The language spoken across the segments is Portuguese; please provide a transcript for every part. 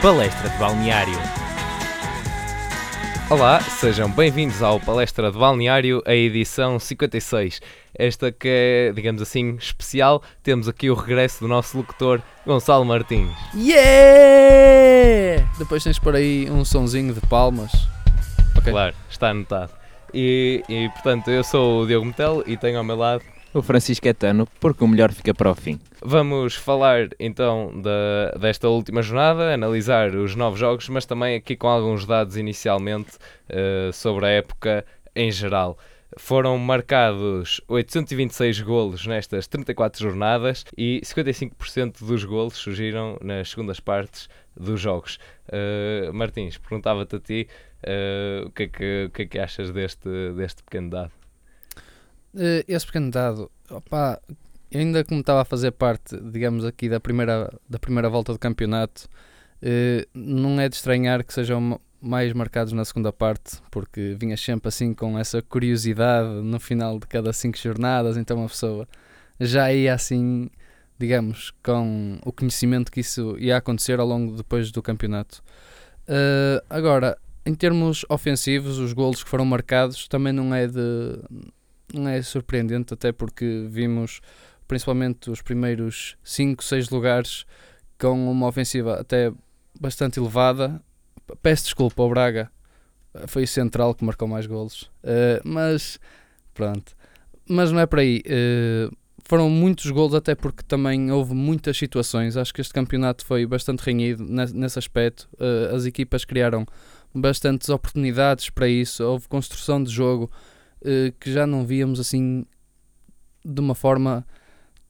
Palestra de Balneário. Olá, sejam bem-vindos ao Palestra de Balneário, a edição 56. Esta que é, digamos assim, especial. Temos aqui o regresso do nosso locutor Gonçalo Martins. Yeah! Depois tens por aí um sonzinho de palmas. Ok. Claro, está anotado. E, e, portanto, eu sou o Diogo Metel e tenho ao meu lado O Francisco Etano, porque o melhor fica para o fim. Vamos falar então da, desta última jornada, analisar os novos jogos, mas também aqui com alguns dados inicialmente eh, sobre a época em geral. Foram marcados 826 golos nestas 34 jornadas e 55% dos golos surgiram nas segundas partes dos jogos. Eh, Martins, perguntava-te a ti eh, o, que é que, o que é que achas deste, deste pequeno dado? Eh, esse pequeno dado, opá, ainda como estava a fazer parte, digamos aqui, da primeira, da primeira volta do campeonato, eh, não é de estranhar que sejam ma- mais marcados na segunda parte, porque vinha sempre assim com essa curiosidade no final de cada cinco jornadas, então a pessoa já ia assim, digamos, com o conhecimento que isso ia acontecer ao longo depois do campeonato. Eh, agora, em termos ofensivos, os golos que foram marcados também não é de é surpreendente, até porque vimos principalmente os primeiros 5, 6 lugares com uma ofensiva até bastante elevada. Peço desculpa ao Braga, foi o central que marcou mais golos, Eh, mas pronto. Mas não é por aí. Eh, foram muitos golos, até porque também houve muitas situações. Acho que este campeonato foi bastante renhido ne- nesse aspecto. Eh, as equipas criaram bastantes oportunidades para isso, houve construção de jogo eh, que já não víamos assim de uma forma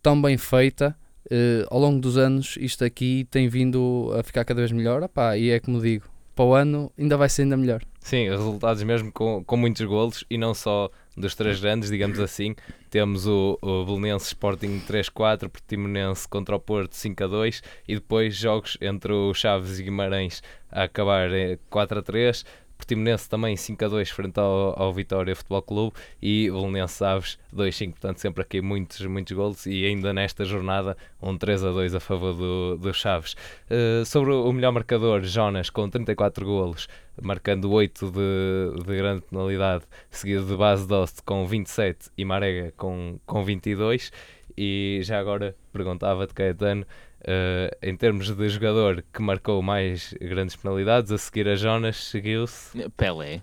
tão bem feita. Eh, ao longo dos anos, isto aqui tem vindo a ficar cada vez melhor. Opá, e é como digo, para o ano ainda vai ser ainda melhor. Sim, resultados mesmo com, com muitos golos e não só dos três grandes, digamos assim. Temos o, o Belenense Sporting 3-4, Portimonense contra o Porto 5-2 e depois jogos entre o Chaves e Guimarães a acabar eh, 4-3. Portimonense também 5-2 frente ao, ao Vitória Futebol Clube e Belenense Aves 2-5, portanto sempre aqui muitos, muitos golos e ainda nesta jornada um 3-2 a favor do, do Chaves. Eh, sobre o melhor marcador, Jonas com 34 golos, marcando 8 de, de grande penalidade, seguido de Base Dost com 27 e Marega com, com 22. E já agora perguntava-te, Caetano, eh, em termos de jogador que marcou mais grandes penalidades, a seguir a Jonas, seguiu-se. Pelé.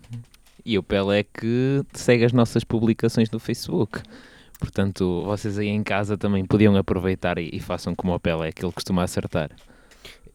E o Pelé que segue as nossas publicações no Facebook. Portanto, vocês aí em casa também podiam aproveitar e, e façam como o Pelé, que ele costuma acertar.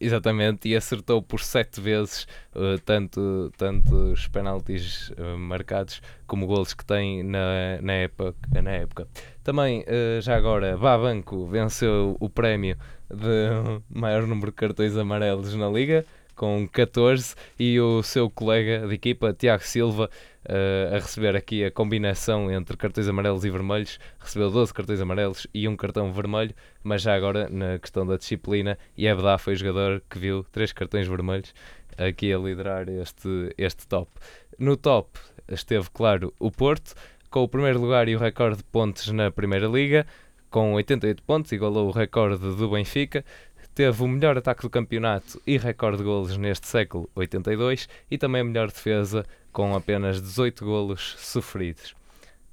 Exatamente, e acertou por sete vezes eh, tanto, tanto os penaltis eh, marcados como golos que tem na, na, época, na época. Também, eh, já agora, Babanco venceu o prémio de maior número de cartões amarelos na Liga, com 14, e o seu colega de equipa, Tiago Silva, eh, a receber aqui a combinação entre cartões amarelos e vermelhos, recebeu 12 cartões amarelos e um cartão vermelho, mas já agora, na questão da disciplina, Yebda foi o jogador que viu três cartões vermelhos aqui a liderar este, este top. No top esteve, claro, o Porto, com o primeiro lugar e o recorde de pontos na Primeira Liga, com 88 pontos, igualou o recorde do Benfica. Teve o melhor ataque do campeonato e recorde de golos neste século, 82, e também a melhor defesa, com apenas 18 golos sofridos.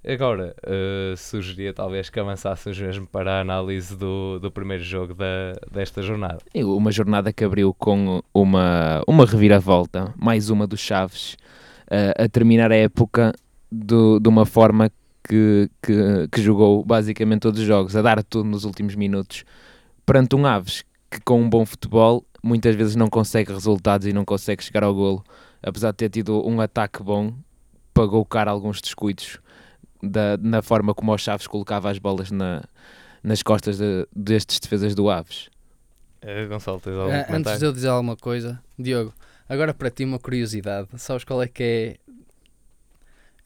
Agora, eh, sugeria talvez que avançássemos mesmo para a análise do, do primeiro jogo da, desta jornada. Uma jornada que abriu com uma, uma reviravolta, mais uma dos Chaves, eh, a terminar a época do- de uma forma que, que, que jogou basicamente todos os jogos, a dar tudo nos últimos minutos, perante um Aves que com um bom futebol muitas vezes não consegue resultados e não consegue chegar ao golo, apesar de ter tido um ataque bom, pagou caro alguns descuidos da, na forma como o Chaves colocava as bolas na, nas costas de- destes defesas do Aves. Eh, Gonçalo, tens algum Ah, antes comentário? de eu dizer alguma coisa, Diogo, agora para ti uma curiosidade. Sabes qual é que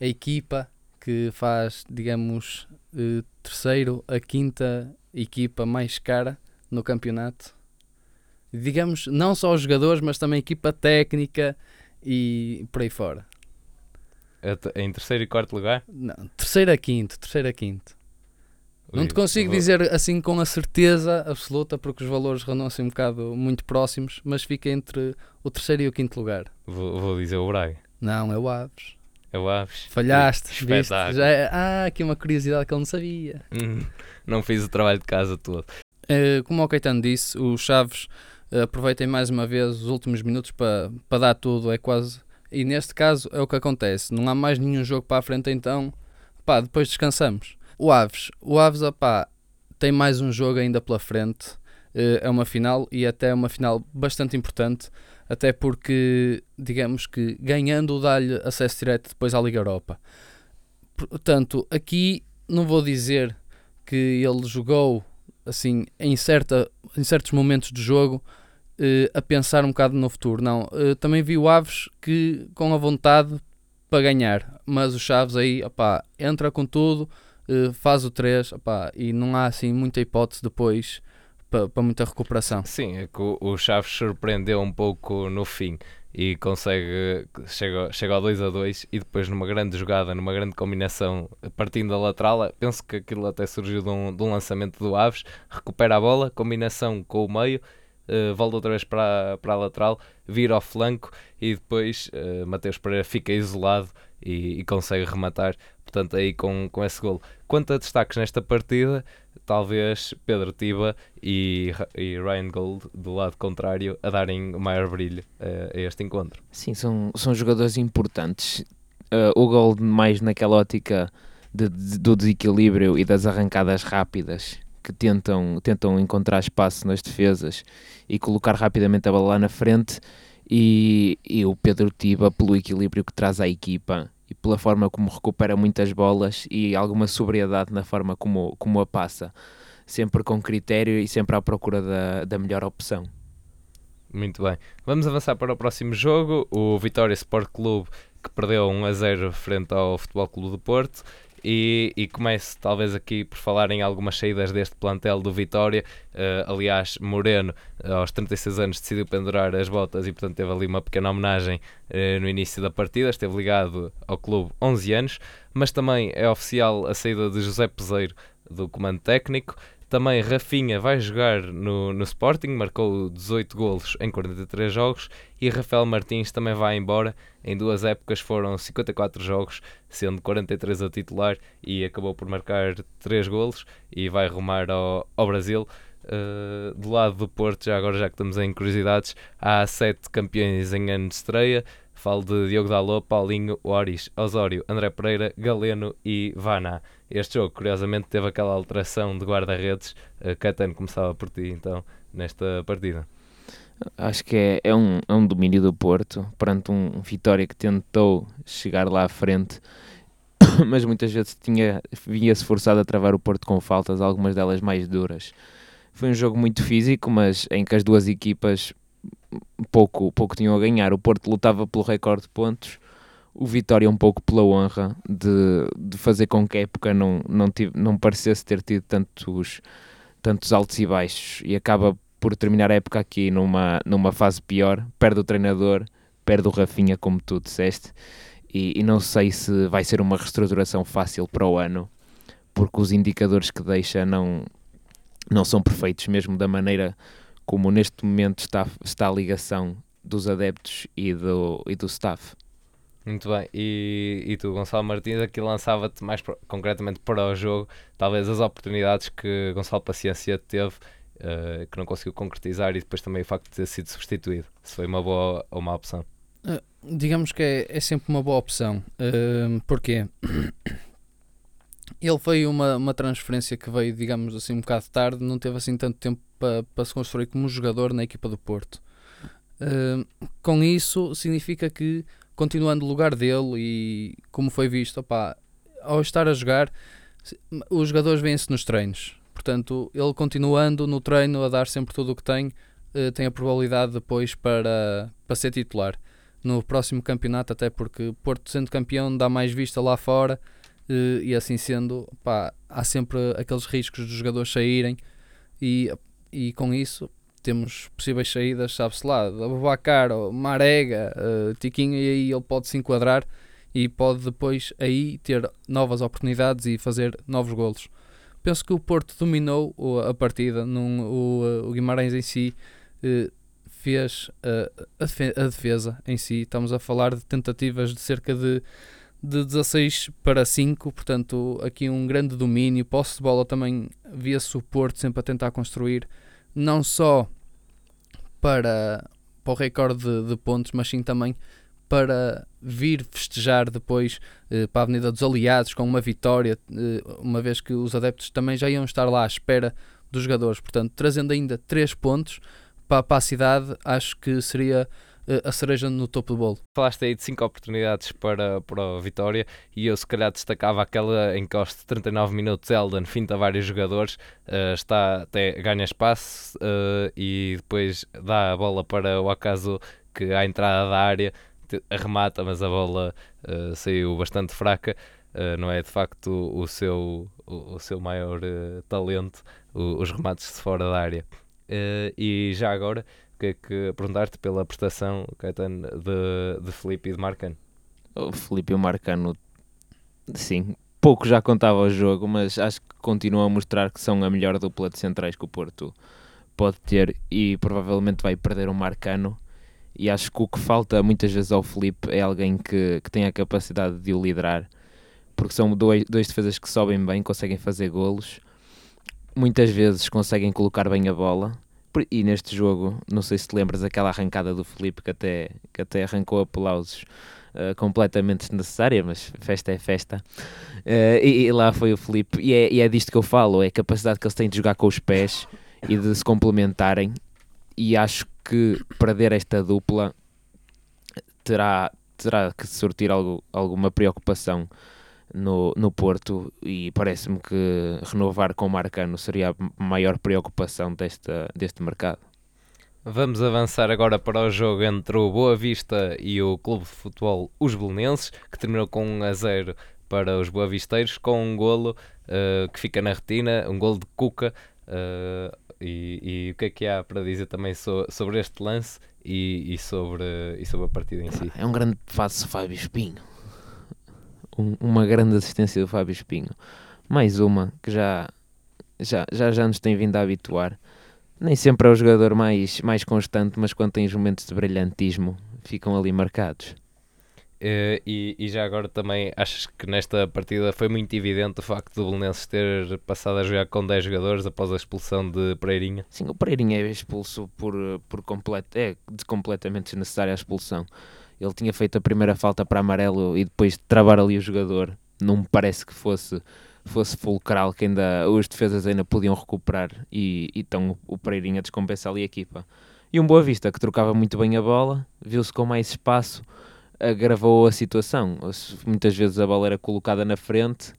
é a equipa que faz, digamos, eh, terceiro a quinta equipa mais cara no campeonato? Digamos, não só os jogadores, mas também a equipa técnica e por aí fora. At- Em terceiro e quarto lugar, Não, terceiro a quinto, terceiro a quinto. Não te Ui, consigo vou- dizer assim com a certeza absoluta, porque os valores rondam assim um bocado muito próximos, mas fica entre o terceiro e o quinto lugar. Vou, vou dizer o Braga. Não, é o Aves. É o Aves. Falhaste, viste? Já é, ah, aqui uma curiosidade que ele não sabia. Hum, Não fiz o trabalho de casa todo. Eh, como o Caetano disse, os Chaves aproveitem mais uma vez os últimos minutos para para dar tudo, é quase. E neste caso é o que acontece. Não há mais nenhum jogo para a frente, então pá, depois descansamos. O Aves, o Aves opá, tem mais um jogo ainda pela frente. Eh, é uma final e até é uma final bastante importante, até porque, digamos que ganhando dá-lhe acesso direto depois à Liga Europa. Portanto, aqui não vou dizer que ele jogou assim em, certa, em certos momentos de jogo eh, a pensar um bocado no futuro. Não, eh, também vi o Aves que com a vontade para ganhar, mas o Chaves aí opá, entra com tudo, eh, faz o 3 opá, e não há assim muita hipótese depois para, para muita recuperação. Sim, é que o, o Chaves surpreendeu um pouco no fim e consegue, chega, chega ao 2 a 2 e depois numa grande jogada, numa grande combinação, partindo da lateral, penso que aquilo até surgiu de um, de um lançamento do Aves, recupera a bola, combinação com o meio, eh, volta outra vez para, para a lateral, vira ao flanco e depois eh, Mateus Pereira fica isolado e, e consegue rematar, portanto aí com, com esse golo. Quanto a destaques nesta partida, talvez Pedro Tiba e, e Ryan Gold do lado contrário a darem maior brilho eh, a este encontro. Sim, são, são jogadores importantes. Uh, o Gold mais naquela ótica de- de- do desequilíbrio e das arrancadas rápidas que tentam, tentam encontrar espaço nas defesas e colocar rapidamente a bola lá na frente e, e o Pedro Tiba pelo equilíbrio que traz à equipa e pela forma como recupera muitas bolas e alguma sobriedade na forma como, como a passa sempre com critério e sempre à procura da, da melhor opção Muito bem. Vamos avançar para o próximo jogo, o Vitória Sport Clube que perdeu 1 a 0 frente ao Futebol Clube do Porto. E, e começo talvez aqui por falar em algumas saídas deste plantel do Vitória. Eh, aliás, Moreno, aos 36 anos, decidiu pendurar as botas e, portanto, teve ali uma pequena homenagem eh, no início da partida. Esteve ligado ao clube 11 anos, mas também é oficial a saída de José Peseiro do comando técnico. Também Rafinha vai jogar no, no Sporting, marcou 18 golos em 43 jogos e Rafael Martins também vai embora. Em duas épocas foram 54 jogos, sendo 43 a titular e acabou por marcar 3 golos e vai rumar ao, ao Brasil. Uh, do lado do Porto, já agora já que estamos em curiosidades, há 7 campeões em ano de estreia. Falo de Diogo Dalot, Paulinho, Oris, Osório, André Pereira, Galeno e Vana. Este jogo, curiosamente, teve aquela alteração de guarda-redes. Uh, Catano começava por ti, então, nesta partida. Acho que é, é, um, é um domínio do Porto perante um, um Vitória que tentou chegar lá à frente, mas muitas vezes tinha, vinha-se forçado a travar o Porto com faltas, algumas delas mais duras. Foi um jogo muito físico, mas em que as duas equipas pouco, pouco tinham a ganhar. O Porto lutava pelo recorde de pontos, o Vitória um pouco pela honra de, de fazer com que a época não, não, tive, não parecesse ter tido tantos, tantos altos e baixos. E acaba por terminar a época aqui numa, numa fase pior, perde o treinador, perde o Rafinha, como tu disseste, e, e não sei se vai ser uma reestruturação fácil para o ano, porque os indicadores que deixa não, não são perfeitos, mesmo da maneira como neste momento está, está a ligação dos adeptos e do, e do staff. Muito bem, e, e tu, Gonçalo Martins, aqui lançava-te mais pro- concretamente para o jogo, talvez as oportunidades que Gonçalo Paciência teve, eh, que não conseguiu concretizar, e depois também o facto de ter sido substituído, se foi uma boa ou má opção. Digamos que é, é sempre uma boa opção. Hum, porquê? Ele foi uma, uma transferência que veio, digamos assim, um bocado tarde, não teve assim tanto tempo para para se construir como jogador na equipa do Porto. Hum, com isso, significa que, continuando o lugar dele e como foi visto, opá, ao estar a jogar, os jogadores vêm-se nos treinos. Portanto, ele continuando no treino, a dar sempre tudo o que tem, eh, tem a probabilidade depois para, para ser titular no próximo campeonato, até porque Porto sendo campeão dá mais vista lá fora eh, e assim sendo, há sempre aqueles riscos dos jogadores saírem e, e com isso temos possíveis saídas, sabe-se lá, da Babacar, ou Marega, eh, Tiquinho, e aí ele pode se enquadrar e pode depois aí ter novas oportunidades e fazer novos golos. penso que o Porto dominou a partida, num, o, o Guimarães em si eh, fez eh, a, defe- a defesa em si. Estamos a falar de tentativas de cerca de, de 16 para 5, portanto, aqui um grande domínio. Posse de bola também via-se o Porto sempre a tentar construir, não só para, para o recorde de, de pontos, mas sim também para vir festejar depois eh, para a Avenida dos Aliados com uma vitória, eh, uma vez que os adeptos também já iam estar lá à espera dos jogadores. Portanto, trazendo ainda 3 pontos para, para a cidade, acho que seria a cereja no topo do bolo. Falaste aí de 5 oportunidades para, para a vitória e eu se calhar destacava aquela que aos 39 minutos Elden finta vários jogadores, eh, está, até ganha espaço eh, e depois dá a bola para o acaso que à entrada da área arremata, mas a bola eh, saiu bastante fraca. eh, não é de facto o seu, o, o seu maior eh, talento, o- os remates de fora da área. Eh, e já agora, que é que perguntar-te pela prestação, Caetano, de, de Felipe e de Marcano? O Felipe e o Marcano, sim, pouco já contava o jogo, mas acho que continuam a mostrar que são a melhor dupla de centrais que o Porto pode ter e provavelmente vai perder o Marcano. E acho que o que falta muitas vezes ao Felipe é alguém que, que tenha a capacidade de o liderar, porque são dois, dois defesas que sobem bem, conseguem fazer golos, muitas vezes conseguem colocar bem a bola. E neste jogo, não sei se te lembras aquela arrancada do Felipe que até, que até arrancou aplausos uh, completamente desnecessária, mas festa é festa. Uh, e, e lá foi o Felipe, e é, e é disto que eu falo: é a capacidade que eles têm de jogar com os pés e de se complementarem. E acho que perder esta dupla terá, terá que sortir algo, alguma preocupação no, no Porto. E parece-me que renovar com o Marcano seria a maior preocupação desta, deste mercado. Vamos avançar agora para o jogo entre o Boa Vista e o Clube de Futebol Os Belenenses, que terminou com 1 a 0 para os boavisteiros, com um golo eh, que fica na retina, um golo de Cuca. eh, e, e o que é que há para dizer também so- sobre este lance e, e sobre, e sobre a partida em si? É um grande passo Fábio Espinho. Um- uma grande assistência do Fábio Espinho. Mais uma que já, já, já, já nos tem vindo a habituar. Nem sempre é o jogador mais, mais constante, mas quando tem os momentos de brilhantismo, ficam ali marcados. Eh, e, e já agora também achas que nesta partida foi muito evidente o facto do Belenenses ter passado a jogar com 10 jogadores após a expulsão de Pereirinha? Sim, o Pereirinha é expulso por, por completo, é de- completamente desnecessária a expulsão. Ele tinha feito a primeira falta para amarelo e depois de travar ali o jogador, não me parece que fosse, fosse fulcral, que ainda os defesas ainda podiam recuperar e, então o Pereirinha descompensa ali a equipa. E um Boa Vista que trocava muito bem a bola, viu-se com mais espaço, agravou a situação. Muitas vezes a bola era colocada na frente,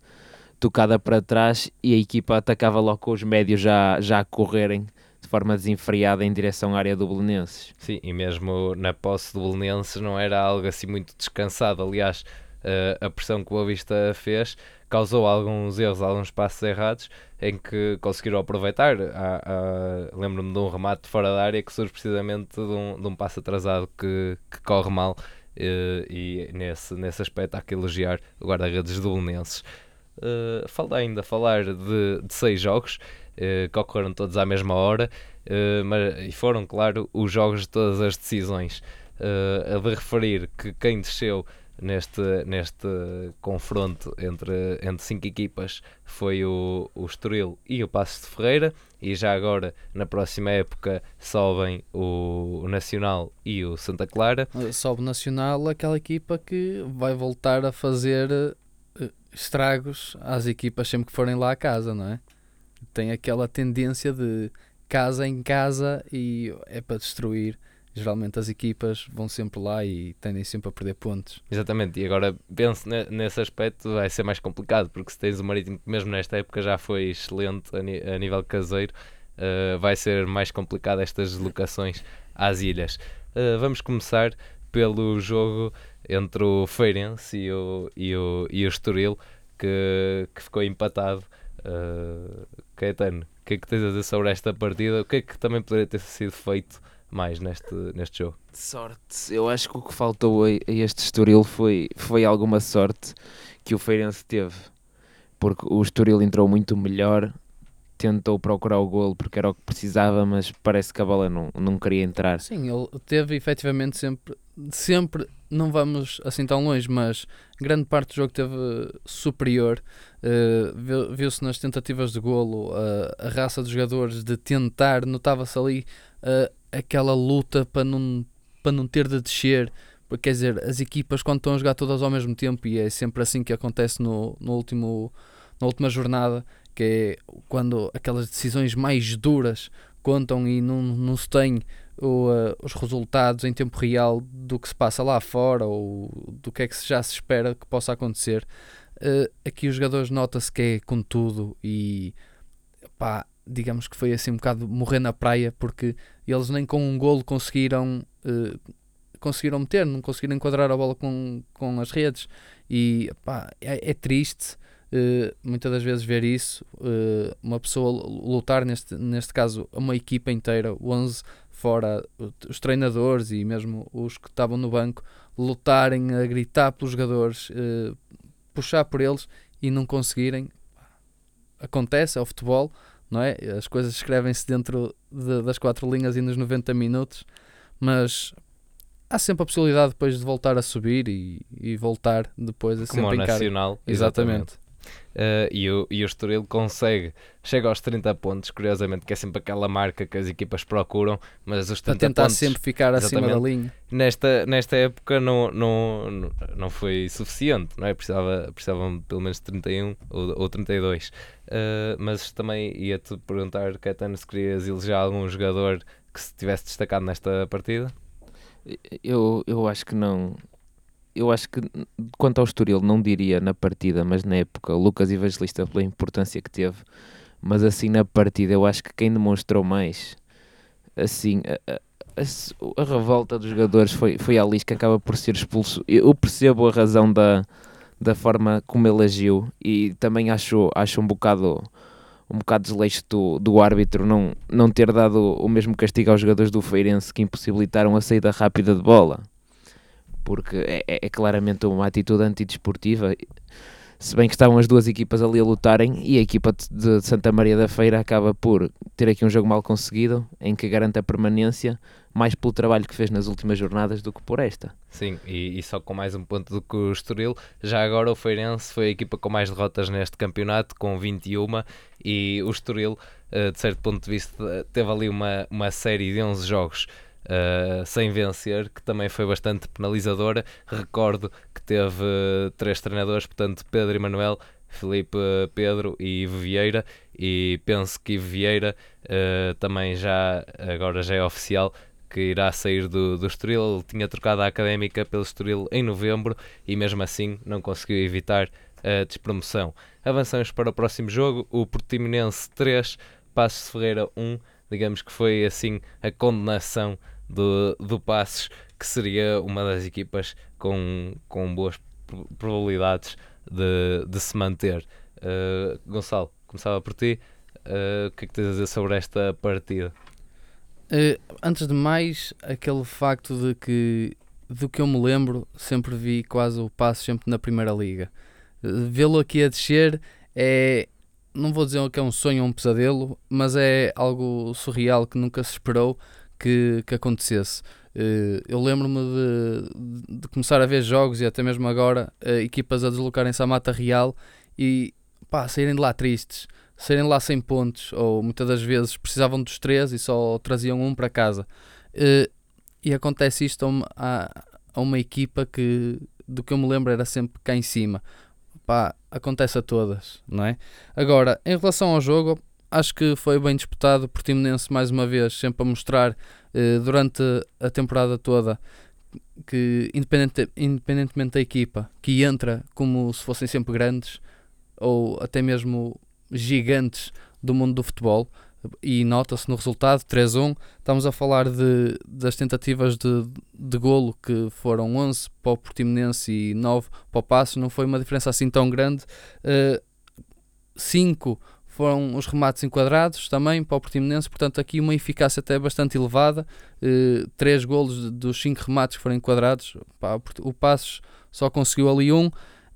tocada para trás e a equipa atacava logo com os médios já, já a correrem forma desenfreada em direção à área do Belenenses. Sim, e mesmo na posse do Belenenses não era algo assim muito descansado. Aliás, eh, a pressão que o Boa Vista fez causou alguns erros, alguns passos errados em que conseguiram aproveitar. Lembro-me de um remate fora da área que surge precisamente de um, de um passo atrasado que, que corre mal. eh, e nesse, nesse aspecto há que elogiar o guarda-redes do Belenenses. Uh, ainda falar de, de seis jogos que ocorreram todos à mesma hora Uh, mas, e foram, claro, os jogos de todas as decisões. Uh, a de referir que quem desceu neste, neste confronto entre, entre cinco equipas foi o, o Estoril e o Passos de Ferreira, e já agora, na próxima época, sobem o, o Nacional e o Santa Clara. Sobe Nacional, aquela equipa que vai voltar a fazer estragos às equipas sempre que forem lá a casa, não é? Tem aquela tendência de casa em casa e é para destruir. Geralmente as equipas vão sempre lá e tendem sempre a perder pontos. Exatamente, e agora penso ne- nesse aspecto vai ser mais complicado, porque se tens o Marítimo que mesmo nesta época já foi excelente a, nível caseiro, uh, vai ser mais complicado estas deslocações às ilhas. Uh, vamos começar pelo jogo entre o Feirense e o, e o, e o Estoril, que, que ficou empatado. Uh, Caetano, o que é que tens a dizer sobre esta partida? O que é que também poderia ter sido feito mais neste, neste jogo? Sorte, eu acho que o que faltou a, este Estoril foi, foi alguma sorte que o Feirense teve. porque o Estoril entrou muito melhor, tentou procurar o golo porque era o que precisava, mas parece que a bola não, não queria entrar. Sim, ele teve efetivamente sempre, sempre, não vamos assim tão longe, mas grande parte do jogo teve superior. Uh, Viu-se nas tentativas de golo uh, a raça dos jogadores de tentar, notava-se ali uh, aquela luta para não, para não ter de descer. Quer dizer, as equipas quando estão a jogar todas ao mesmo tempo, e é sempre assim que acontece no, no último, na última jornada, que é quando aquelas decisões mais duras contam e não, não se tem o, uh, os resultados em tempo real do que se passa lá fora ou do que é que já se espera que possa acontecer. Uh, aqui os jogadores nota-se que é com tudo e pá, digamos que foi assim um bocado morrer na praia porque eles nem com um golo conseguiram uh, conseguiram meter, não conseguiram enquadrar a bola com, com as redes e pá, é, é triste uh, muitas das vezes ver isso, uh, uma pessoa lutar, neste, neste caso, uma equipa inteira, 11 fora, os treinadores e mesmo os que estavam no banco, lutarem a gritar pelos jogadores, uh, puxar por eles e não conseguirem. Acontece, é o futebol, não é? As coisas escrevem-se dentro de, das quatro linhas e nos 90 minutos, mas há sempre a possibilidade depois de voltar a subir e, e voltar depois a Como sempre nacional, exatamente. exatamente. Uh, e, o, e o Estoril consegue, chega aos 30 pontos, curiosamente, que é sempre aquela marca que as equipas procuram, mas os 30 Para tentar pontos, sempre ficar acima da linha. Nesta, nesta época não, não, não foi suficiente, não é? Precisava, precisavam pelo menos 31 ou, ou 32. Uh, mas também ia-te perguntar, Caetano, se querias eleger algum jogador que se tivesse destacado nesta partida? Eu, eu acho que não eu acho que quanto ao Estoril não diria na partida, mas na época, Lucas Evangelista pela importância que teve, mas assim na partida eu acho que quem demonstrou mais assim a, a, a revolta dos jogadores foi, foi a Alice que acaba por ser expulso. Eu percebo a razão da, da forma como ele agiu e também acho, acho um bocado um bocado desleixo do, do árbitro não, não ter dado o mesmo castigo aos jogadores do Feirense que impossibilitaram a saída rápida de bola porque é, é, é claramente uma atitude antidesportiva. Se bem que estavam as duas equipas ali a lutarem e a equipa de Santa Maria da Feira acaba por ter aqui um jogo mal conseguido, em que garante a permanência, mais pelo trabalho que fez nas últimas jornadas do que por esta. Sim, e, e, só com mais um ponto do que o Estoril. Já agora o Feirense foi a equipa com mais derrotas neste campeonato, com 21, e o Estoril, eh, de certo ponto de vista, teve ali uma, uma série de 11 jogos uh, sem vencer, que também foi bastante penalizadora. Recordo que teve uh, três treinadores, portanto, Pedro e Manuel, Felipe Pedro e Ivo Vieira, e penso que Ivo Vieira uh, também já, agora já é oficial, que irá sair do, do Estoril. Ele tinha trocado a académica pelo Estoril em novembro e mesmo assim não conseguiu evitar a despromoção. Avançamos para o próximo jogo, o Portimonense 3, Passos Ferreira 1. Digamos que foi assim a condenação do, do Passos, que seria uma das equipas com, com boas probabilidades de, de se manter. Uh, Gonçalo, começava por ti. Uh, o que é que tens a dizer sobre esta partida? Uh, antes de mais, aquele facto de que, do que eu me lembro, sempre vi quase o passo sempre na Primeira Liga. Vê-lo aqui a descer é, não vou dizer que é um sonho ou um pesadelo, mas é algo surreal que nunca se esperou que, que acontecesse. Uh, eu lembro-me de, de, começar a ver jogos e até mesmo agora uh, equipas a deslocarem-se à Mata Real e pá, saírem de lá tristes, saírem de lá sem pontos, ou muitas das vezes precisavam dos três e só traziam um para casa. Uh, e acontece isto a uma, a, a uma equipa que, do que eu me lembro, era sempre cá em cima. Pá, acontece a todas, não é? Agora, em relação ao jogo, acho que foi bem disputado. Portimonense, mais uma vez, sempre a mostrar eh, durante a temporada toda que, independente, independentemente da equipa, que entra como se fossem sempre grandes ou até mesmo gigantes do mundo do futebol. E nota-se no resultado 3-1. Estamos a falar de, das tentativas de, de golo que foram 11 para o Portimonense e 9 para o Passo. Não foi uma diferença assim tão grande. 5 uh, foram os remates enquadrados também para o Portimonense, portanto aqui uma eficácia até bastante elevada, uh, três golos dos cinco remates que foram enquadrados, pá, o Passos só conseguiu ali um,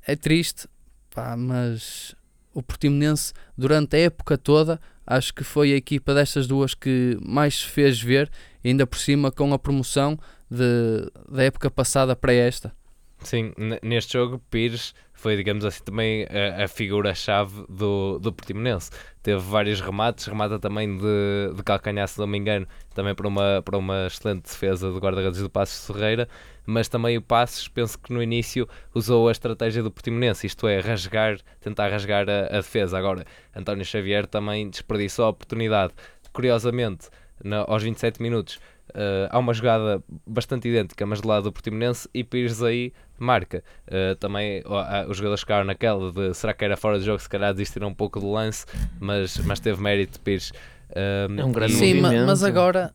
é triste, pá, mas o Portimonense, durante a época toda, acho que foi a equipa destas duas que mais se fez ver, ainda por cima com a promoção de, da época passada para esta. Sim, neste jogo, Pires foi, digamos assim, também a, a figura-chave do, do Portimonense. Teve vários remates, remata também de, de calcanhar, se não me engano, também para uma, para uma excelente defesa do guarda-redes do Passos Ferreira, mas também o Passos, penso que no início usou a estratégia do Portimonense, isto é, rasgar, tentar rasgar a, a defesa. Agora, António Xavier também desperdiçou a oportunidade. Curiosamente, na, aos 27 minutos, Uh, há uma jogada bastante idêntica, mas do lado do Portimonense, e Pires aí marca. Uh, também uh, os jogadores ficaram naquela de será que era fora de jogo, se calhar desistiram um pouco do lance, mas, mas teve mérito Pires. é um grande Sim, movimento. mas agora,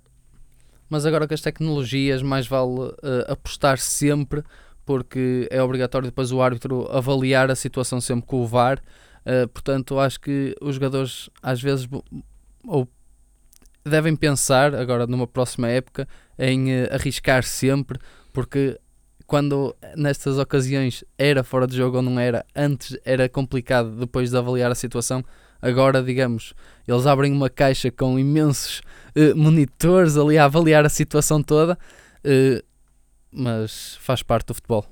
mas agora com as tecnologias, mais vale apostar sempre, porque é obrigatório depois o árbitro avaliar a situação sempre com o VAR. portanto, acho que os jogadores às vezes ou devem pensar agora numa próxima época em uh, arriscar sempre, porque quando nestas ocasiões era fora de jogo ou não era, antes era complicado depois de avaliar a situação. Agora, digamos, eles abrem uma caixa com imensos uh, monitores ali a avaliar a situação toda, uh, mas faz parte do futebol.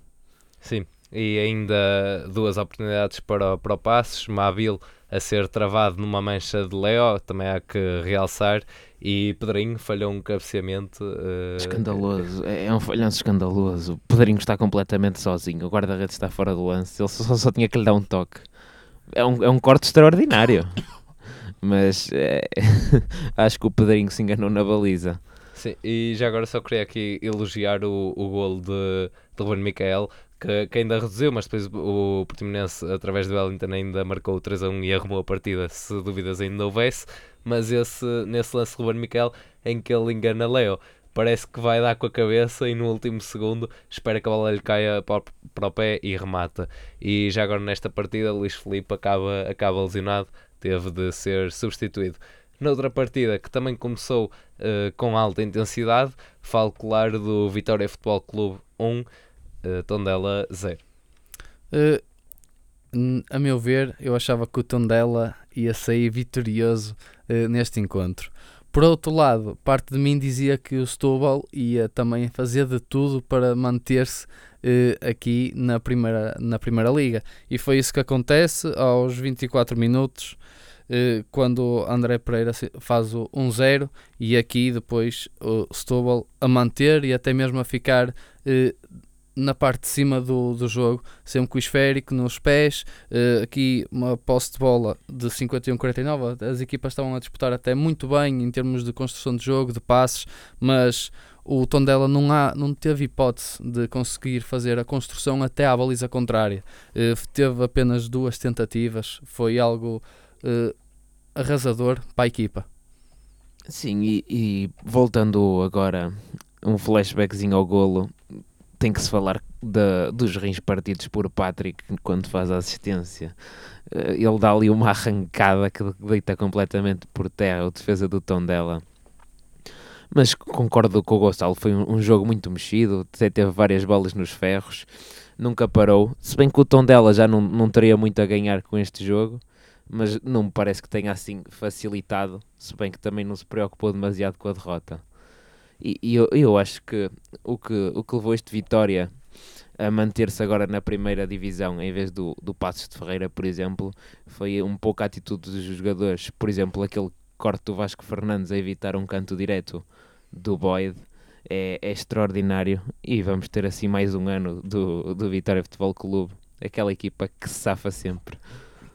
Sim, e ainda duas oportunidades para, para o Passos, Mabil a ser travado numa mancha de Leo, também há que realçar, e Pedrinho falhou um cabeceamento. Uh... Escandaloso, é, é um falhanço escandaloso. O Pedrinho está completamente sozinho, o guarda-redes está fora do lance, ele só, só tinha que lhe dar um toque. É um, é um corte extraordinário, mas é, acho que o Pedrinho se enganou na baliza. Sim, e já agora só queria aqui elogiar o, o golo de, de Ruben Micael, que, que, ainda reduziu, mas depois o Portimonense, através do Wellington, ainda marcou o 3 a 1 e arrumou a partida, se dúvidas ainda houvesse. Mas esse, nesse lance Ruben Miquel, em que ele engana Leo, parece que vai dar com a cabeça e no último segundo espera que a bola lhe caia para, o pé e remata. E já agora nesta partida, Luís Felipe acaba, acaba lesionado, teve de ser substituído. Noutra partida que também começou uh, com alta intensidade, falo claro do Vitória Futebol Clube 1, uh, Tondela 0. Uh, a meu ver, eu achava que o Tondela ia sair vitorioso uh, neste encontro. Por outro lado, parte de mim dizia que o Setúbal ia também fazer de tudo para manter-se uh, aqui na primeira, na primeira Liga. E foi isso que acontece aos 24 minutos, uh, quando André Pereira faz o 1-0 e aqui depois o Setúbal a manter e até mesmo a ficar na parte de cima do, do jogo, sempre com o esférico nos pés. Uh, aqui uma posse de bola de 51-49. As equipas estavam a disputar até muito bem em termos de construção de jogo, de passes, mas o Tondela não, há, não teve hipótese de conseguir fazer a construção até à baliza contrária. Uh, teve apenas duas tentativas, foi algo uh, arrasador para a equipa. Sim, e, e voltando agora um flashbackzinho ao golo, tem que se falar dos rins partidos por Patrick quando faz a assistência. Eh, ele dá ali uma arrancada que deita completamente por terra a defesa do tom dela. Mas concordo com o Gonçalo, foi um, um jogo muito mexido, teve várias bolas nos ferros, nunca parou. Se bem que o tom dela já não, não teria muito a ganhar com este jogo, mas não me parece que tenha assim facilitado, se bem que também não se preocupou demasiado com a derrota. E, e eu, eu acho que o, que o que levou este Vitória a manter-se agora na primeira divisão em vez do, do Passos de Ferreira, por exemplo, foi um pouco a atitude dos jogadores. Por exemplo, aquele corte do Vasco Fernandes a evitar um canto direto do Boyd é, é extraordinário e vamos ter assim mais um ano do, do Vitória Futebol Clube, aquela equipa que se safa sempre.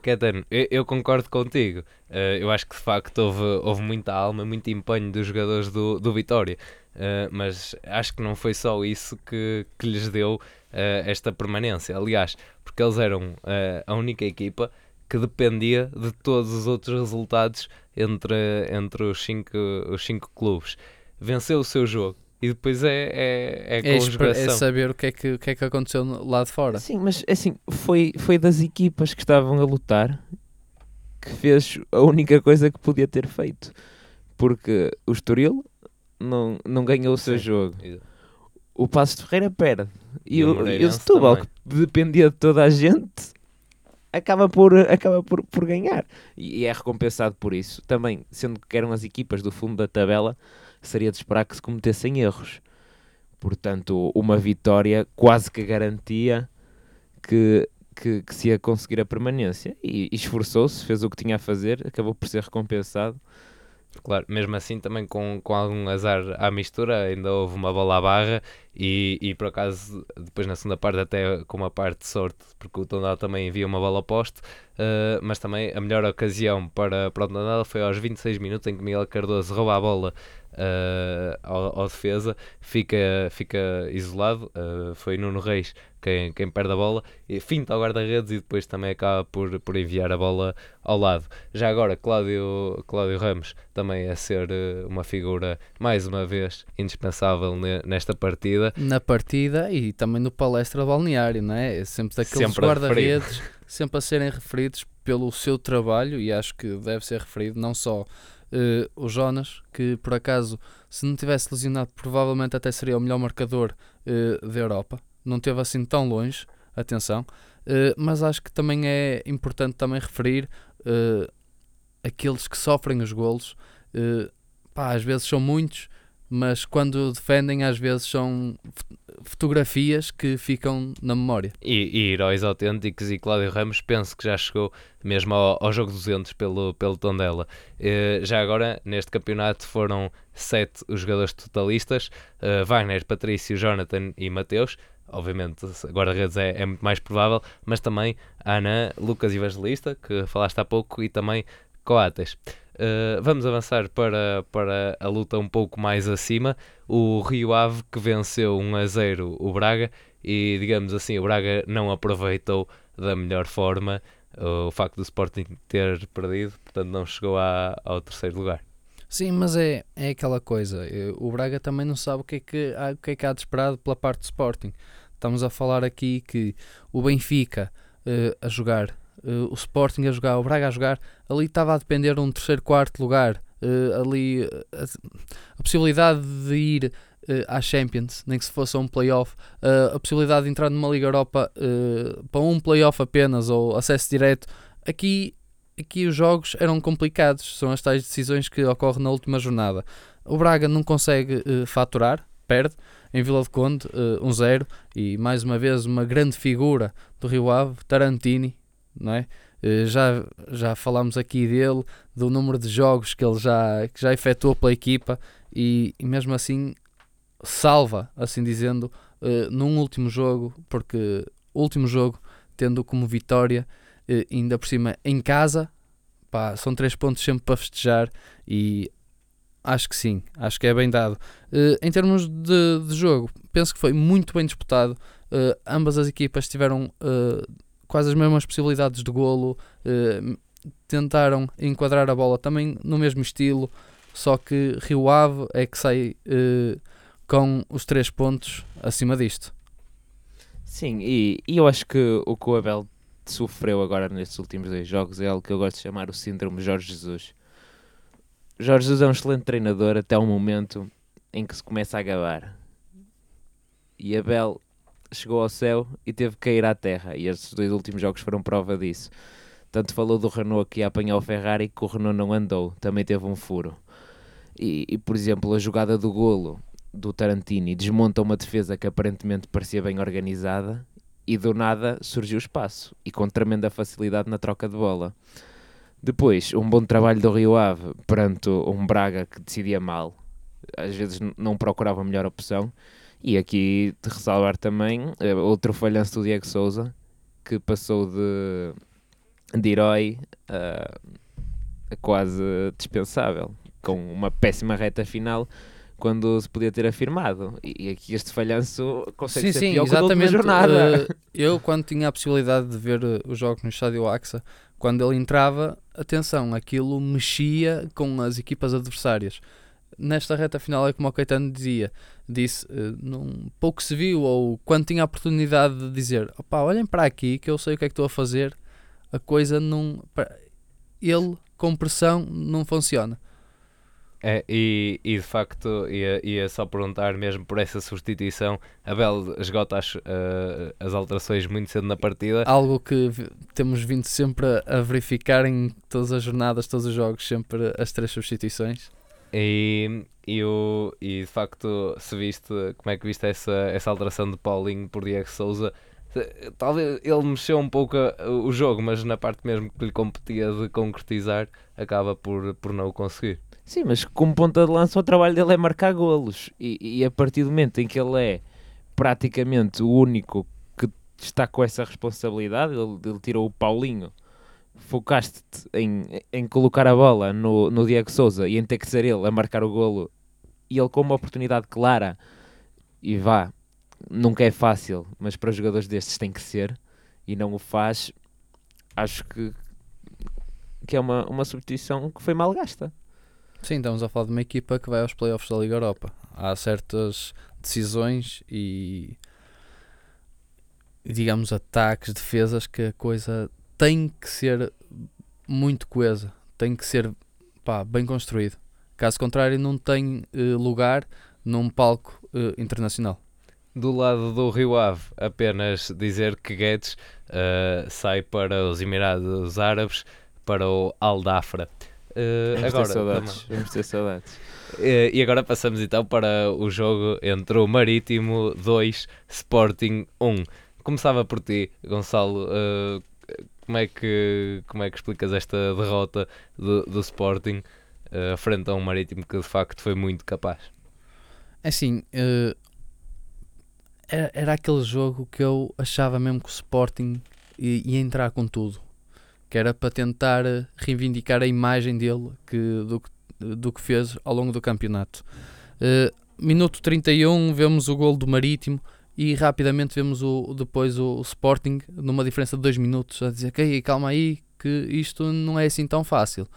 Caetano, eu, eu, concordo contigo. Uh, eu acho que de facto houve, houve muita alma, muito empenho dos jogadores do, do Vitória. Uh, mas acho que não foi só isso que, que lhes deu uh, esta permanência. Aliás, porque eles eram a única equipa que dependia de todos os outros resultados entre, entre os, cinco, os cinco clubes. Venceu o seu jogo, e depois é, é, é, é, é saber o que é que, o que é que aconteceu lá de fora. Sim, mas assim, foi, foi das equipas que estavam a lutar que fez a única coisa que podia ter feito. Porque o Estoril não, não ganhou o seu Sim. jogo. O Passo de Ferreira perde. E, e o, e o Setúbal, que dependia de toda a gente, acaba por, acaba por, por ganhar. E, e é recompensado por isso. Também, sendo que eram as equipas do fundo da tabela, seria de esperar que se cometessem erros. Portanto, uma vitória quase que garantia que, que, que se ia conseguir a permanência. E, e esforçou-se, fez o que tinha a fazer, acabou por ser recompensado. Claro, mesmo assim também com, com algum azar à mistura, ainda houve uma bola à barra e, e por acaso depois na segunda parte até com uma parte de sorte, porque o Tondela também envia uma bola poste, uh, mas também a melhor ocasião para, para o Tondela foi aos 26 minutos em que Miguel Cardoso rouba a bola uh, ao, ao, defesa, fica, fica isolado, uh, foi Nuno Reis quem, quem perde a bola, e finta ao guarda-redes e depois também acaba por, por enviar a bola ao lado. Já agora, Cláudio, Cláudio Ramos também a ser uma figura, mais uma vez, indispensável ne, nesta partida. Na partida e também no palestra balneário, não é? é sempre daqueles guarda-redes, sempre a serem referidos pelo seu trabalho e acho que deve ser referido não só uh, o Jonas, que por acaso, se não tivesse lesionado, provavelmente até seria o melhor marcador uh, da Europa. Não teve assim tão longe, atenção, uh, mas acho que também é importante também referir aqueles que sofrem os golos, pá, às vezes são muitos, mas quando defendem às vezes são fotografias que ficam na memória. E, e heróis autênticos e Cláudio Ramos penso que já chegou mesmo ao, ao jogo 200 pelo, pelo Tondela. Uh, já agora, neste campeonato foram sete os jogadores totalistas, uh, Wagner, Patrício, Jonathan e Mateus, obviamente guarda-redes é, é, muito mais provável, mas também Ana, Lucas Evangelista, que falaste há pouco, e também Coates. Uh, vamos avançar para, para a luta um pouco mais acima. O Rio Ave que venceu 1 a 0 o Braga e, digamos assim, o Braga não aproveitou da melhor forma o facto do Sporting ter perdido, portanto não chegou a, ao terceiro lugar. Sim, mas é, é aquela coisa. O Braga também não sabe o que, é que, o que é que há de esperado pela parte do Sporting. Estamos a falar aqui que o Benfica uh, a jogar, uh, o Sporting a jogar, o Braga a jogar, ali estava a depender de um terceiro, quarto lugar. Uh, ali a, a, possibilidade de ir à Champions, nem que se fosse um playoff, a possibilidade de entrar numa Liga Europa para um playoff apenas ou acesso direto. Aqui aqui os jogos eram complicados, são as tais decisões que ocorrem na última jornada. O Braga não consegue uh, faturar, perde em Vila de Conde, uh, eh, 1-0, um e mais uma vez uma grande figura do Rio Ave, Tarantini, não é? Uh, já, já falámos aqui dele, do número de jogos que ele já, que já efetuou pela equipa e, e mesmo assim salva, assim dizendo, uh, num último jogo, porque último jogo tendo como vitória uh, ainda por cima em casa, pá, são três pontos sempre para festejar e acho que sim, acho que é bem dado. Uh, em termos de, de, jogo, penso que foi muito bem disputado. Ambas as equipas tiveram quase as mesmas possibilidades de golo, tentaram enquadrar a bola também no mesmo estilo, só que Rio Ave é que sai com os três pontos acima disto. Sim, e, e eu acho que o que o Abel sofreu agora nestes últimos dois jogos é algo que eu gosto de chamar o síndrome Jorge Jesus. Jorge Jesus é um excelente treinador até o momento em que se começa a gabar. E Abel chegou ao céu e teve que cair à terra. E estes dois últimos jogos foram prova disso. Tanto falou do Renault que ia apanhar o Ferrari que o Renault não andou, também teve um furo. E, e por exemplo, a jogada do golo do Tarantini desmonta uma defesa que aparentemente parecia bem organizada e do nada surgiu espaço e com tremenda facilidade na troca de bola. Depois, um bom trabalho do Rio Ave perante um Braga que decidia mal, às vezes não procurava a melhor opção. E aqui de ressalvar também eh, outro falhanço do Diego Souza, que passou de, de herói a, a quase dispensável, com uma péssima reta final quando se podia ter afirmado. E aqui este falhanço consegue sim, ser sim, pior exatamente. que jornada. Uh, eu, quando tinha a possibilidade de ver uh, os jogos no estádio AXA, quando ele entrava, atenção, aquilo mexia com as equipas adversárias. Nesta reta final é como o Caetano dizia, disse, uh, num, pouco se viu, ou quando tinha a oportunidade de dizer, opá, olhem para aqui que eu sei o que é que estou a fazer, a coisa não... Ele, com pressão, não funciona. É, e, e de facto ia, ia só perguntar mesmo por essa substituição. Abel esgota as, uh, as alterações muito cedo na partida. Algo que temos vindo sempre a, a verificar em todas as jornadas, todos os jogos, sempre as três substituições. E, e, o, e de facto, se viste como é que viste essa, essa alteração de Paulinho por Diego Souza, talvez ele mexeu um pouco o jogo, mas na parte mesmo que lhe competia de concretizar, acaba por, por não o conseguir. Sim, mas como ponta de lança o trabalho dele é marcar golos. E, e a partir do momento em que ele é praticamente o único que está com essa responsabilidade, ele, ele tirou o Paulinho, focaste-te em, em colocar a bola no, no Diego Souza e em ter que ser ele a marcar o golo e ele com uma oportunidade clara e vá, nunca é fácil, mas para jogadores destes tem que ser e não o faz, acho que, que é uma, uma substituição que foi mal gasta. Sim, estamos a falar de uma equipa que vai aos playoffs da Liga Europa. Há certas decisões e digamos ataques, defesas que a coisa tem que ser muito coesa, tem que ser pá, bem construído. Caso contrário, não tem uh, lugar num palco uh, internacional. Do lado do Rio Ave, apenas dizer que Guedes uh, sai para os Emirados Árabes, para o Al Dafra. Uh, vamos, agora, ter saudades, vamos ter saudades. Uh, e agora passamos então para o jogo entre o Marítimo 2, Sporting 1. Começava por ti, Gonçalo. Uh, como, é que, como é que explicas esta derrota do, do Sporting uh, frente a um Marítimo que de facto foi muito capaz? É assim, era, era aquele jogo que eu achava mesmo que o Sporting ia, ia entrar com tudo que era para tentar reivindicar a imagem dele que, do, do que fez ao longo do campeonato. Uh, minuto 31, vemos o gol do Marítimo e rapidamente vemos o, depois o, o Sporting numa diferença de 2 minutos a dizer que calma aí que isto não é assim tão fácil.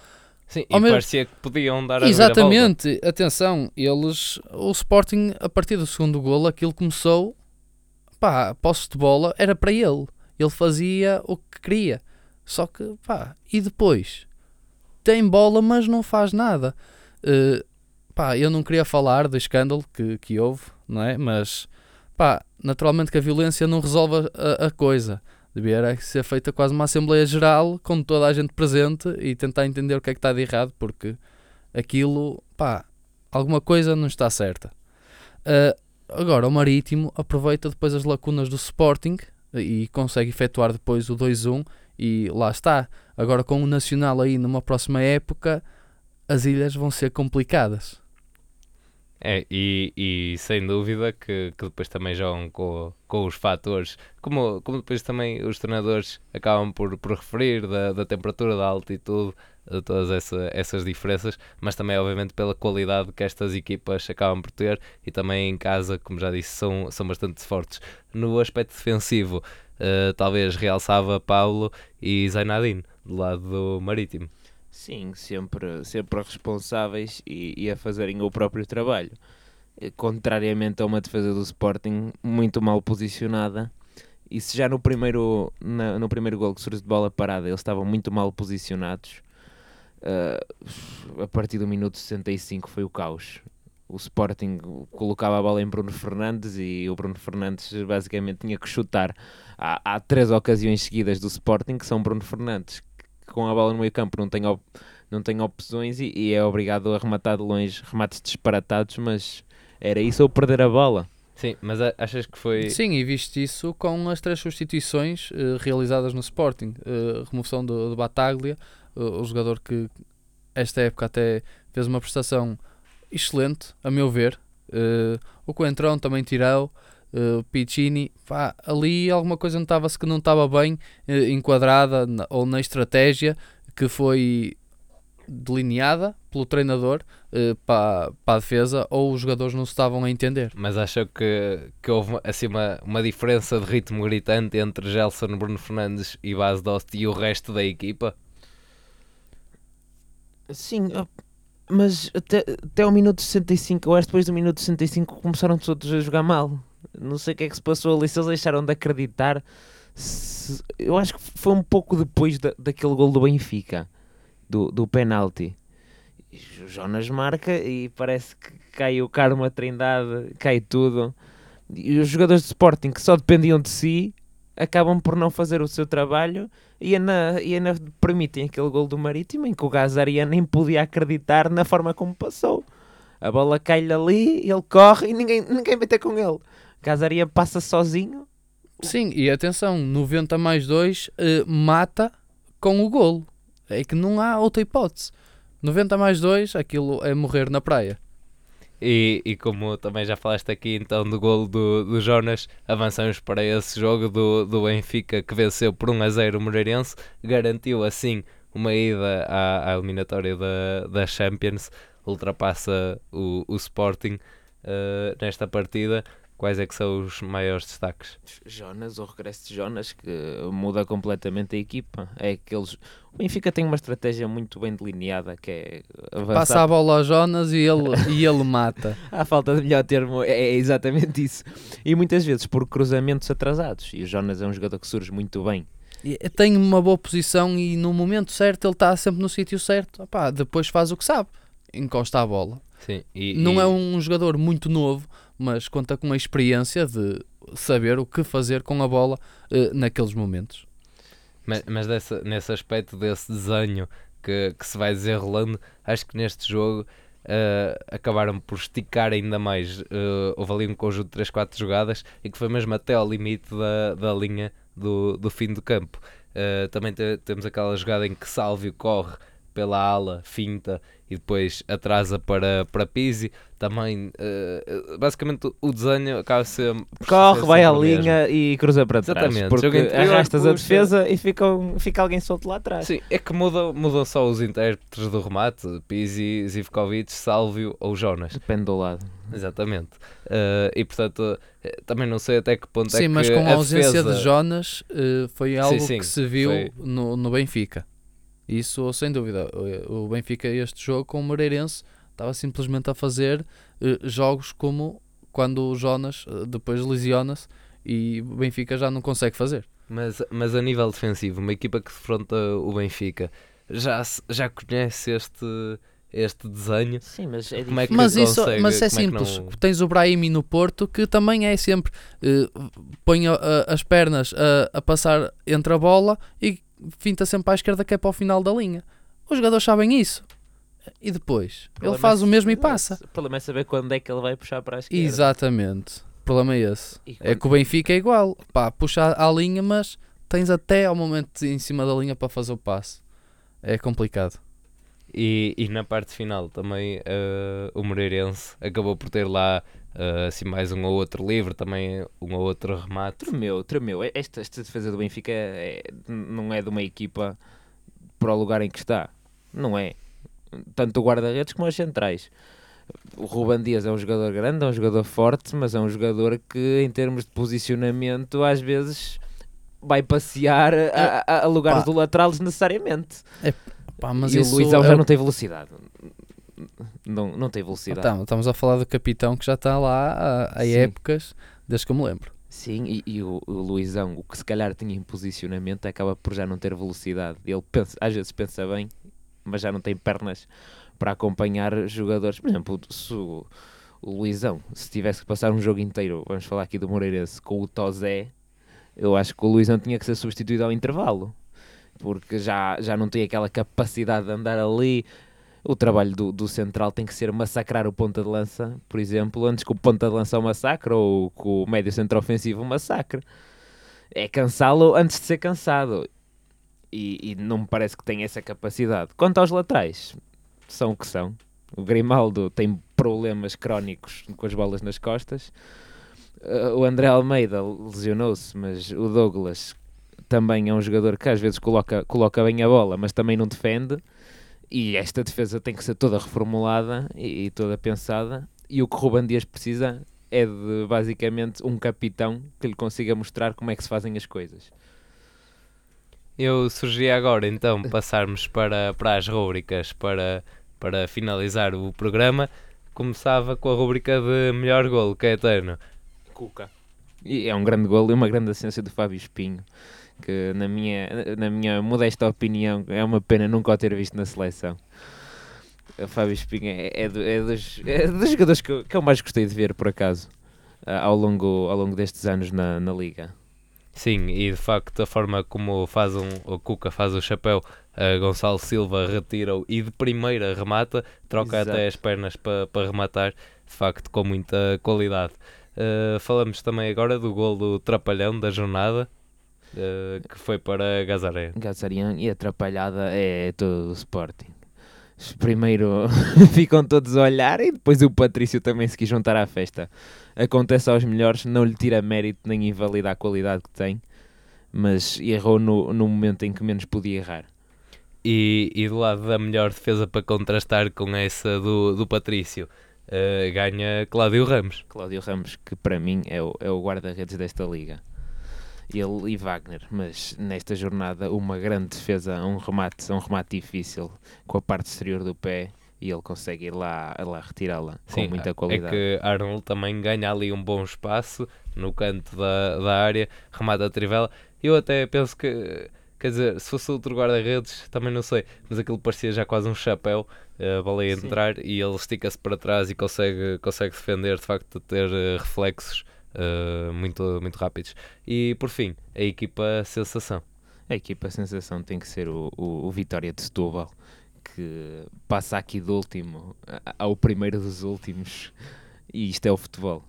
Sim, Ao e meu... parecia que podiam dar a Exatamente, atenção, eles, o Sporting, a partir do segundo gol, aquilo começou, pá, posse de bola era para ele. Ele fazia o que queria. Só que, pá, e depois? Tem bola, mas não faz nada. Uh, pá, eu não queria falar do escândalo que, que houve, não é? Mas, pá, naturalmente que a violência não resolve a, a coisa. Devia ser feita quase uma Assembleia Geral com toda a gente presente e tentar entender o que é que está de errado, porque aquilo, pá, alguma coisa não está certa. Uh, agora, o Marítimo aproveita depois as lacunas do Sporting e consegue efetuar depois o 2-1 e lá está. Agora com o Nacional aí numa próxima época, as ilhas vão ser complicadas. É, e, e sem dúvida que, que depois também jogam com, com os fatores, como, como depois também os treinadores acabam por, por referir da, da temperatura, da altitude, de todas essa, essas diferenças, mas também obviamente pela qualidade que estas equipas acabam por ter e também em casa, como já disse, são, são bastante fortes. No aspecto defensivo, uh, talvez realçava Paulo e Zainadine, do lado do Marítimo. Sim, sempre, sempre responsáveis e, e a fazerem o próprio trabalho. Eh, contrariamente a uma defesa do Sporting muito mal posicionada, e se já no primeiro, na, no primeiro gol que surge de bola parada eles estavam muito mal posicionados, uh, a partir do minuto 65 foi o caos o Sporting colocava a bola em Bruno Fernandes e o Bruno Fernandes basicamente tinha que chutar. Há, há três ocasiões seguidas do Sporting que são Bruno Fernandes, com a bola no meio campo não tem, op não tem opções e, e, é obrigado a rematar de longe, remates disparatados, mas era isso ou perder a bola. Sim, mas achas que foi. Sim, e viste isso com as três substituições uh, realizadas no Sporting: uh, remoção do, do Bataglia, uh, o jogador que esta época até fez uma prestação excelente, a meu ver. Uh, o Coentrão também tirou. Uh, Piccini, pá, ali alguma coisa notava-se que não estava bem uh, enquadrada na, ou na estratégia que foi delineada pelo treinador uh, para, para a defesa ou os jogadores não se estavam a entender. Mas achou que, que houve assim, uma, uma diferença de ritmo gritante entre Gelson, Bruno Fernandes e Bas Dost e o resto da equipa? Sim, mas até, até o minuto 65, ou acho depois do minuto 65, começaram todos a jogar mal. Não sei o que é que se passou ali, se eles deixaram de acreditar. Se, eu acho que foi um pouco depois da, daquele gol do Benfica, do, do penalti. O Jonas marca e parece que cai o karma trindade, cai tudo. E os jogadores de Sporting que só dependiam de si acabam por não fazer o seu trabalho e ainda, e ainda permitem aquele gol do Marítimo em que o Gazaria nem podia acreditar na forma como passou. A bola cai-lhe ali, ele corre e ninguém, ninguém mete com ele. Gazaria passa sozinho. Sim, e atenção, 90 mais 2 eh, mata com o golo. É que não há outra hipótese. 90 mais 2, aquilo é morrer na praia. E, e como também já falaste aqui então do golo do, do Jonas, avançamos para esse jogo do, do Benfica que venceu por 1 a 0 o Moreirense, garantiu assim uma ida à, à eliminatória da, da Champions, ultrapassa o, o Sporting uh, nesta partida. Quais é que são os maiores destaques? Jonas, o regresso de Jonas, que muda completamente a equipa. É aqueles... O Benfica tem uma estratégia muito bem delineada, que é avançar... Passa a bola ao Jonas e ele, e ele mata. À falta de melhor termo, é, é exatamente isso. E muitas vezes por cruzamentos atrasados. E o Jonas é um jogador que surge muito bem. Tem uma boa posição e no momento certo ele está sempre no sítio certo. Opá, depois faz o que sabe. Encosta a bola. Sim, e, Não e... é um jogador muito novo, mas conta com a experiência de saber o que fazer com a bola uh, naqueles momentos. Mas, mas nesse aspecto desse desenho que, que se vai desenrolando, acho que neste jogo uh, acabaram por esticar ainda mais. Uh, houve ali um conjunto de 3, 4 jogadas e que foi mesmo até ao limite da, da linha do, do fim do campo. Uh, também te, temos aquela jogada em que Salvio corre pela ala, finta e depois atrasa para, para Pizzi. Também, uh, basicamente, o desenho acaba de ser. Corre, vai à linha e cruza para trás. Exatamente. Porque interior, arrastas a puxa. defesa e fica, fica alguém solto lá atrás. Sim, é que mudam, mudam só os intérpretes do remate: Pizzi, Zivkovic, Salvio ou Jonas. Depende do lado. Exatamente. Uh, e portanto, também não sei até que ponto é Sim, que. mas com a ausência defesa... de Jonas uh, foi algo sim, que se viu foi. no, no Benfica. Isso sem dúvida. O o Benfica, este jogo com o Moreirense, estava simplesmente a fazer uh, jogos como quando o Jonas uh, depois lesiona-se e o Benfica já não consegue fazer. Mas, mas a nível defensivo, uma equipa que defronta o Benfica já, já conhece este, este desenho. Sim, mas é Como é que Mas isso consegue? mas é Como é que simples. não- Tens o Brahimi no Porto que também é sempre uh, põe a- a- as pernas a, a passar entre a bola e finta sempre à esquerda que é para o final da linha. Os jogadores sabem isso. E depois? Ele faz o mesmo e passa. O problema é saber quando é que ele vai puxar para a esquerda. Exatamente. O problema é esse. É que o Benfica é igual. Pá, puxa à linha, mas tens até ao momento em cima da linha para fazer o passe. É complicado. E, e na parte final também eh, o Moreirense acabou por ter lá eh, assim, mais um ou outro livre, também um ou outro remate. Tremeu, tremeu. Esta, esta defesa do Benfica é- não é de uma equipa para o lugar em que está. Não é. Tanto o guarda-redes como as centrais. O Ruban Dias é um jogador grande, é um jogador forte, mas é um jogador que, em termos de posicionamento, às vezes vai passear a, a- lugares Pá. do lateral desnecessariamente. Pá, mas e isso o Luizão é já não tem velocidade. Não, não tem velocidade. Tá, estamos a falar do capitão que já está lá há, épocas, desde que eu me lembro. Sim, e, e o, o Luizão, o que se calhar tinha em posicionamento, acaba por já não ter velocidade. Ele pensa, às vezes pensa bem, mas já não tem pernas para acompanhar jogadores. Por exemplo, se o, o Luizão, se tivesse que passar um jogo inteiro, vamos falar aqui do Moreirense, com o Tozé, eu acho que o Luizão tinha que ser substituído ao intervalo. Porque já, já não tem aquela capacidade de andar ali. O trabalho do, do central tem que ser massacrar o ponta de lança, por exemplo, antes que o ponta de lança o massacre ou que o médio centro ofensivo o massacre. É cansá-lo antes de ser cansado. E, e não me parece que tenha essa capacidade. Quanto aos laterais, são o que são. O Grimaldo tem problemas crónicos com as bolas nas costas. Uh, o André Almeida lesionou-se, mas o Douglas também é um jogador que às vezes coloca, coloca bem a bola, mas também não defende. E esta defesa tem que ser toda reformulada e, e toda pensada. E o que o Ruban Dias precisa é de basicamente um capitão que lhe consiga mostrar como é que se fazem as coisas. Eu sugeria agora então passarmos para, para as rúbricas para, para finalizar o programa. Começava com a rúbrica de melhor golo, Caetano. Cuca. E é um grande golo e uma grande assistência do Fábio Espinho, que na minha, na minha modesta opinião é uma pena nunca o ter visto na seleção. O Fábio Espinho é, é, do- é dos, é dos jogadores que eu, que eu mais gostei de ver, por acaso, ah, ao longo, ao longo destes anos na, na Liga. Sim, e de facto a forma como faz um, o Cuca faz o chapéu, a Gonçalo Silva retira-o e de primeira remata, troca Exato. até as pernas para para rematar, de facto com muita qualidade. Uh, falamos também agora do gol do Trapalhão da jornada, uh, que foi para Gazaré. Gazarian e atrapalhada é todo o Sporting. Primeiro ficam todos a olhar e depois o Patrício também se quis juntar à festa. Acontece aos melhores, não lhe tira mérito nem invalida a qualidade que tem, mas errou no, no momento em que menos podia errar. E, e do lado da melhor defesa para contrastar com essa do, do Patrício, uh, ganha Cláudio Ramos. Cláudio Ramos, que para mim é o, é o guarda-redes desta liga. Ele e Wagner, mas nesta jornada uma grande defesa, um remate, um remate difícil com a parte exterior do pé e ele consegue ir lá, lá retirá-la com Sim, muita é qualidade. que Arnold também ganha ali um bom espaço no canto da, da área, remata a trivela. Eu até penso que, quer dizer, se fosse outro guarda-redes, também não sei, mas aquilo parecia já quase um chapéu, a bola ia Sim. entrar e ele estica-se para trás e consegue, consegue defender, de facto, ter eh, reflexos eh, muito, muito rápidos. E por fim, a equipa sensação. A equipa sensação tem que ser o, o, o Vitória de Setúbal, que passa aqui do último ao primeiro dos últimos, e isto é o futebol.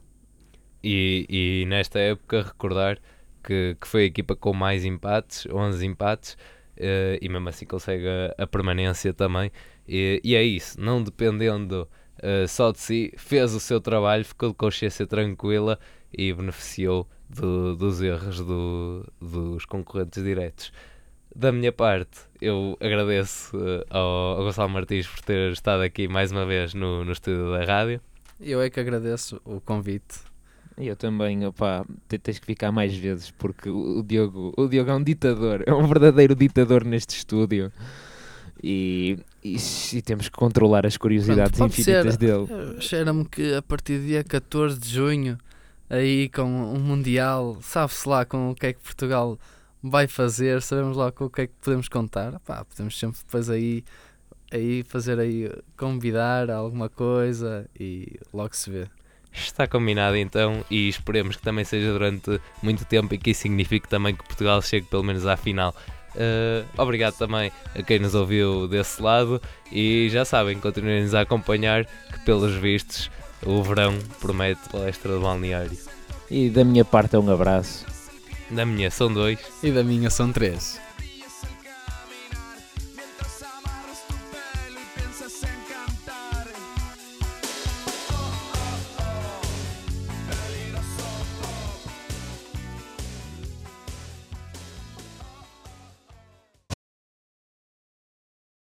E, e nesta época recordar que, que foi a equipa com mais empates, 11 empates, eh, e mesmo assim consegue a, a permanência também. E, e é isso, não dependendo eh, só de si, fez o seu trabalho, ficou de consciência tranquila e beneficiou do- dos erros do- dos concorrentes diretos. Da minha parte, eu agradeço eh, ao, ao Gonçalo Martins por ter estado aqui mais uma vez no, no estúdio da rádio. Eu é que agradeço o convite. E eu também, opá, te- tens que ficar mais vezes, porque o, Diogo, o Diogo é um ditador, é um verdadeiro ditador neste estúdio. E, e, e temos que controlar as curiosidades Pronto, infinitas ser. dele. Eh, Cheira-me que a partir do dia 14 de junho, aí com um Mundial, sabe-se lá com o que é que Portugal vai fazer, sabemos lá com o que é que podemos contar. Pá, podemos sempre depois aí, aí fazer aí, convidar alguma coisa e logo se vê. Está combinado então e esperemos que também seja durante muito tempo e que isso signifique também que Portugal chegue pelo menos à final. Eh, obrigado também a quem nos ouviu desse lado e já sabem, continuem-nos a acompanhar que pelos vistos o verão promete palestra de balneário. E da minha parte é um abraço. Na minha são dois. E da minha são três.